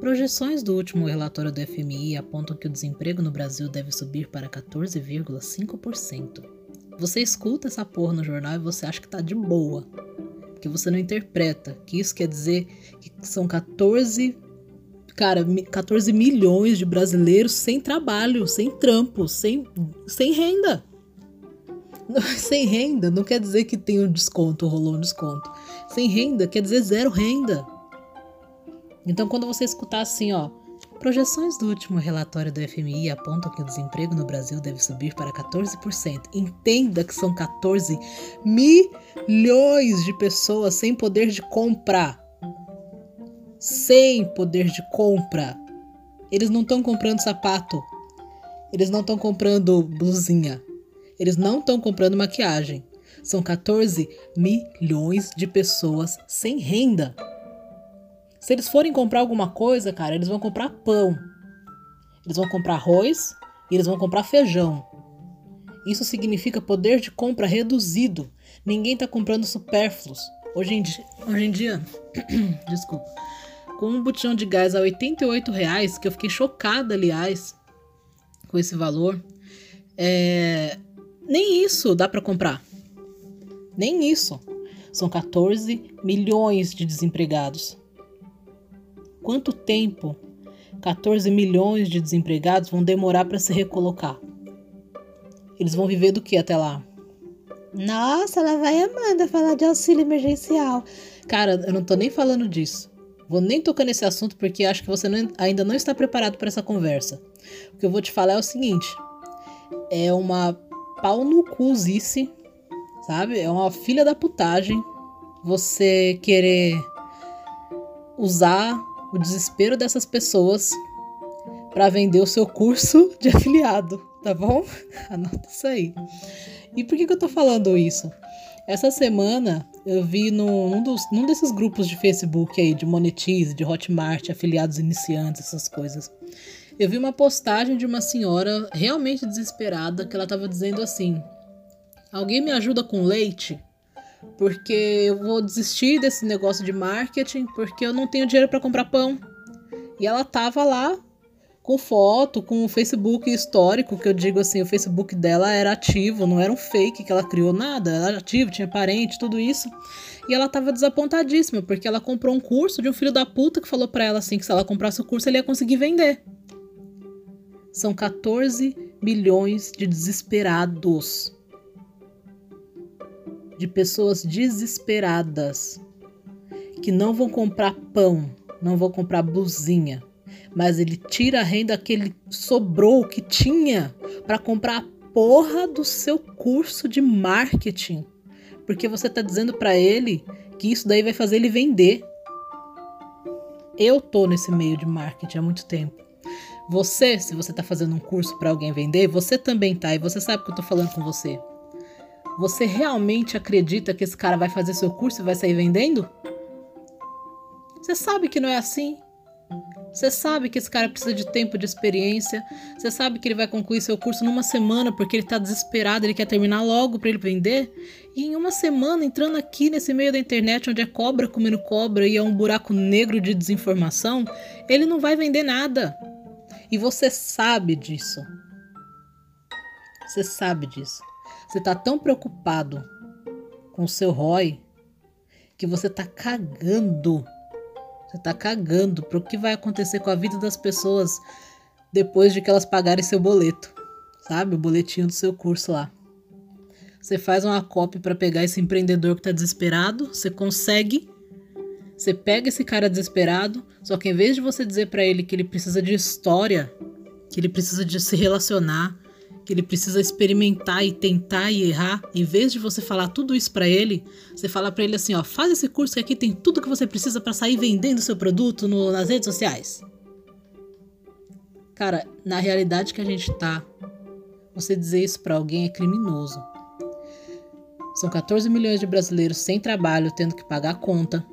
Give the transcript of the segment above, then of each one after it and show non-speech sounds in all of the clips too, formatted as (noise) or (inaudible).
Projeções do último relatório do FMI apontam que o desemprego no Brasil deve subir para 14,5%. Você escuta essa porra no jornal e você acha que tá de boa. Porque você não interpreta que isso quer dizer que são 14 cara, 14 milhões de brasileiros sem trabalho, sem trampo, sem, sem renda. (laughs) Sem renda não quer dizer que tem um desconto, rolou um desconto. Sem renda quer dizer zero renda. Então, quando você escutar assim, ó, projeções do último relatório do FMI apontam que o desemprego no Brasil deve subir para 14%. Entenda que são 14 milhões de pessoas sem poder de compra. Sem poder de compra. Eles não estão comprando sapato. Eles não estão comprando blusinha. Eles não estão comprando maquiagem. São 14 milhões de pessoas sem renda. Se eles forem comprar alguma coisa, cara, eles vão comprar pão. Eles vão comprar arroz e eles vão comprar feijão. Isso significa poder de compra reduzido. Ninguém está comprando supérfluos. Hoje em dia, hoje em dia (clears throat) desculpa, com um botijão de gás a 88 reais, que eu fiquei chocada, aliás, com esse valor, é... nem isso dá para comprar. Nem isso. São 14 milhões de desempregados. Quanto tempo 14 milhões de desempregados vão demorar para se recolocar? Eles vão viver do que até lá? Nossa, ela vai Amanda falar de auxílio emergencial. Cara, eu não tô nem falando disso. Vou nem tocar nesse assunto porque acho que você não, ainda não está preparado para essa conversa. O que eu vou te falar é o seguinte: é uma pau no cuzice, sabe? É uma filha da putagem você querer usar o desespero dessas pessoas para vender o seu curso de afiliado, tá bom? (laughs) Anota isso aí. E por que, que eu tô falando isso? Essa semana eu vi num, dos, num desses grupos de Facebook aí, de Monetize, de Hotmart, afiliados iniciantes, essas coisas. Eu vi uma postagem de uma senhora realmente desesperada que ela tava dizendo assim: Alguém me ajuda com leite? Porque eu vou desistir desse negócio de marketing porque eu não tenho dinheiro para comprar pão. E ela tava lá com foto, com o Facebook histórico, que eu digo assim, o Facebook dela era ativo, não era um fake que ela criou nada, ela era ativo, tinha parente, tudo isso. E ela tava desapontadíssima, porque ela comprou um curso de um filho da puta que falou para ela assim que se ela comprasse o curso ele ia conseguir vender. São 14 milhões de desesperados de pessoas desesperadas que não vão comprar pão, não vão comprar blusinha, mas ele tira a renda que ele sobrou, que tinha, para comprar a porra do seu curso de marketing. Porque você está dizendo para ele que isso daí vai fazer ele vender. Eu tô nesse meio de marketing há muito tempo. Você, se você está fazendo um curso para alguém vender, você também tá e você sabe que eu tô falando com você. Você realmente acredita que esse cara vai fazer seu curso e vai sair vendendo? Você sabe que não é assim. Você sabe que esse cara precisa de tempo de experiência. Você sabe que ele vai concluir seu curso numa semana porque ele está desesperado, ele quer terminar logo para ele vender. E em uma semana, entrando aqui nesse meio da internet, onde é cobra comendo cobra e é um buraco negro de desinformação, ele não vai vender nada. E você sabe disso. Você sabe disso. Você está tão preocupado com o seu ROI que você está cagando. Você está cagando para o que vai acontecer com a vida das pessoas depois de que elas pagarem seu boleto, sabe? O boletinho do seu curso lá. Você faz uma copy para pegar esse empreendedor que está desesperado, você consegue. Você pega esse cara desesperado, só que em vez de você dizer para ele que ele precisa de história, que ele precisa de se relacionar, ele precisa experimentar e tentar e errar, em vez de você falar tudo isso para ele, você fala para ele assim, ó, faz esse curso que aqui tem tudo que você precisa para sair vendendo seu produto no, nas redes sociais. Cara, na realidade que a gente tá, você dizer isso para alguém é criminoso. São 14 milhões de brasileiros sem trabalho, tendo que pagar conta.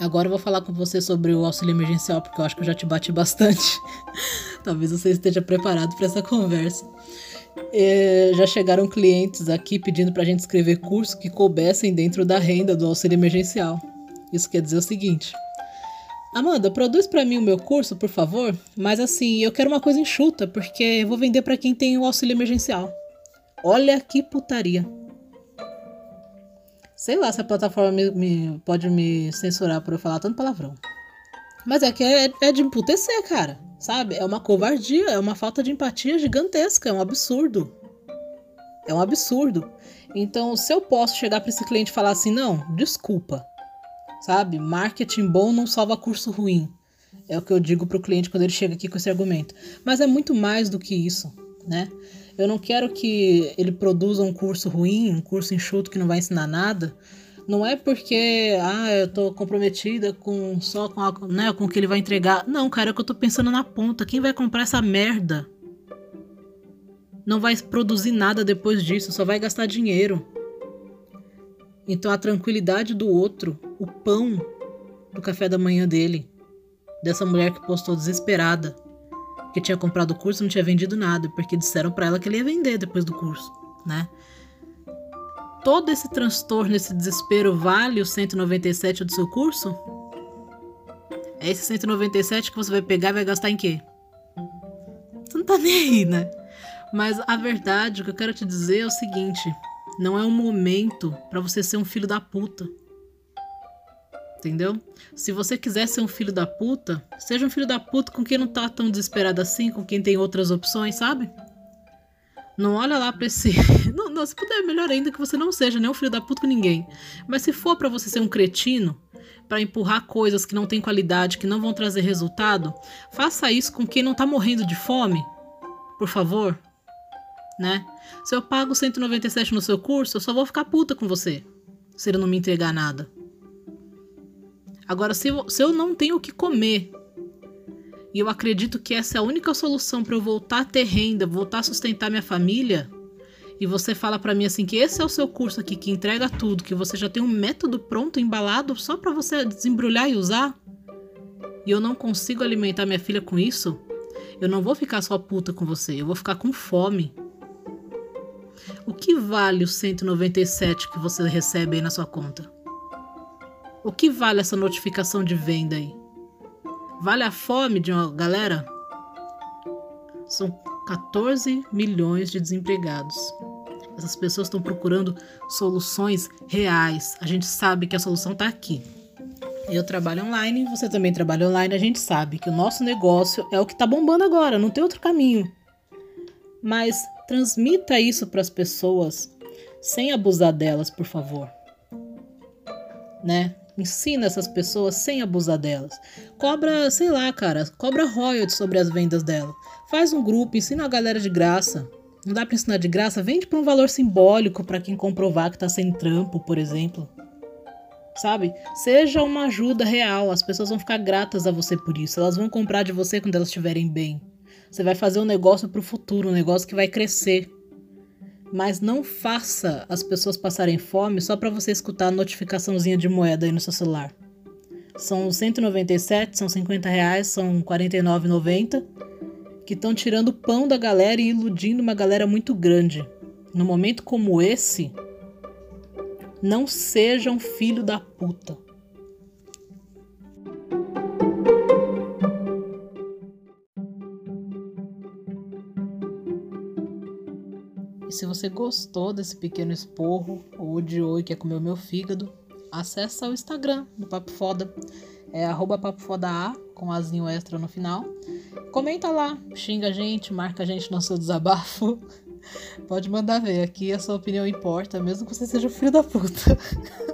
Agora eu vou falar com você sobre o auxílio emergencial, porque eu acho que eu já te bati bastante. (laughs) Talvez você esteja preparado para essa conversa. É, já chegaram clientes aqui pedindo para a gente escrever cursos que coubessem dentro da renda do auxílio emergencial. Isso quer dizer o seguinte: Amanda, produz para mim o meu curso, por favor. Mas assim, eu quero uma coisa enxuta, porque eu vou vender para quem tem o auxílio emergencial. Olha que putaria. Sei lá se a plataforma me, me, pode me censurar por eu falar tanto palavrão. Mas é que é, é de emputecer, cara. Sabe? É uma covardia, é uma falta de empatia gigantesca, é um absurdo. É um absurdo. Então, se eu posso chegar para esse cliente e falar assim, não, desculpa, sabe? Marketing bom não salva curso ruim. É o que eu digo pro cliente quando ele chega aqui com esse argumento. Mas é muito mais do que isso, né? Eu não quero que ele produza um curso ruim, um curso enxuto que não vai ensinar nada. Não é porque, ah, eu tô comprometida com só com, a, né, com o que ele vai entregar. Não, cara, é que eu tô pensando na ponta. Quem vai comprar essa merda? Não vai produzir nada depois disso, só vai gastar dinheiro. Então a tranquilidade do outro, o pão do café da manhã dele, dessa mulher que postou desesperada, que tinha comprado o curso não tinha vendido nada, porque disseram para ela que ele ia vender depois do curso, né? Todo esse transtorno, esse desespero vale o 197 do seu curso? É esse 197 que você vai pegar e vai gastar em quê? Você não tá nem aí, né? Mas a verdade, o que eu quero te dizer é o seguinte: não é um momento para você ser um filho da puta. Entendeu? Se você quiser ser um filho da puta, seja um filho da puta com quem não tá tão desesperado assim, com quem tem outras opções, sabe? Não olha lá pra esse. (laughs) Não, não, se puder, melhor ainda que você não seja nem um filho da puta com ninguém. Mas se for para você ser um cretino, para empurrar coisas que não têm qualidade, que não vão trazer resultado, faça isso com quem não tá morrendo de fome. Por favor né? Se eu pago 197 no seu curso, eu só vou ficar puta com você se ele não me entregar nada. Agora, se eu, se eu não tenho o que comer e eu acredito que essa é a única solução para eu voltar a ter renda, voltar a sustentar minha família, e você fala para mim assim que esse é o seu curso aqui que entrega tudo, que você já tem um método pronto, embalado, só para você desembrulhar e usar, e eu não consigo alimentar minha filha com isso, eu não vou ficar só puta com você, eu vou ficar com fome. O que vale o 197 que você recebe aí na sua conta? O que vale essa notificação de venda aí? Vale a fome de uma galera? São 14 milhões de desempregados. Essas pessoas estão procurando soluções reais. A gente sabe que a solução está aqui. Eu trabalho online, você também trabalha online. A gente sabe que o nosso negócio é o que está bombando agora, não tem outro caminho. Mas Transmita isso para as pessoas sem abusar delas, por favor. Né? Ensina essas pessoas sem abusar delas. Cobra, sei lá, cara, cobra royalties sobre as vendas dela. Faz um grupo, ensina a galera de graça. Não dá para ensinar de graça? Vende por um valor simbólico para quem comprovar que tá sem trampo, por exemplo. Sabe? Seja uma ajuda real. As pessoas vão ficar gratas a você por isso. Elas vão comprar de você quando elas estiverem bem. Você vai fazer um negócio para o futuro, um negócio que vai crescer. Mas não faça as pessoas passarem fome só para você escutar a notificaçãozinha de moeda aí no seu celular. São 197, são 50 reais, são 49,90 que estão tirando pão da galera e iludindo uma galera muito grande. No momento como esse, não seja um filho da puta. Se você gostou desse pequeno esporro ou odiou e quer comer o meu fígado, acessa o Instagram do Papo Foda. É arroba com azinho extra no final. Comenta lá, xinga a gente, marca a gente no seu desabafo. (laughs) Pode mandar ver, aqui a sua opinião importa, mesmo que você seja o filho da puta. (laughs)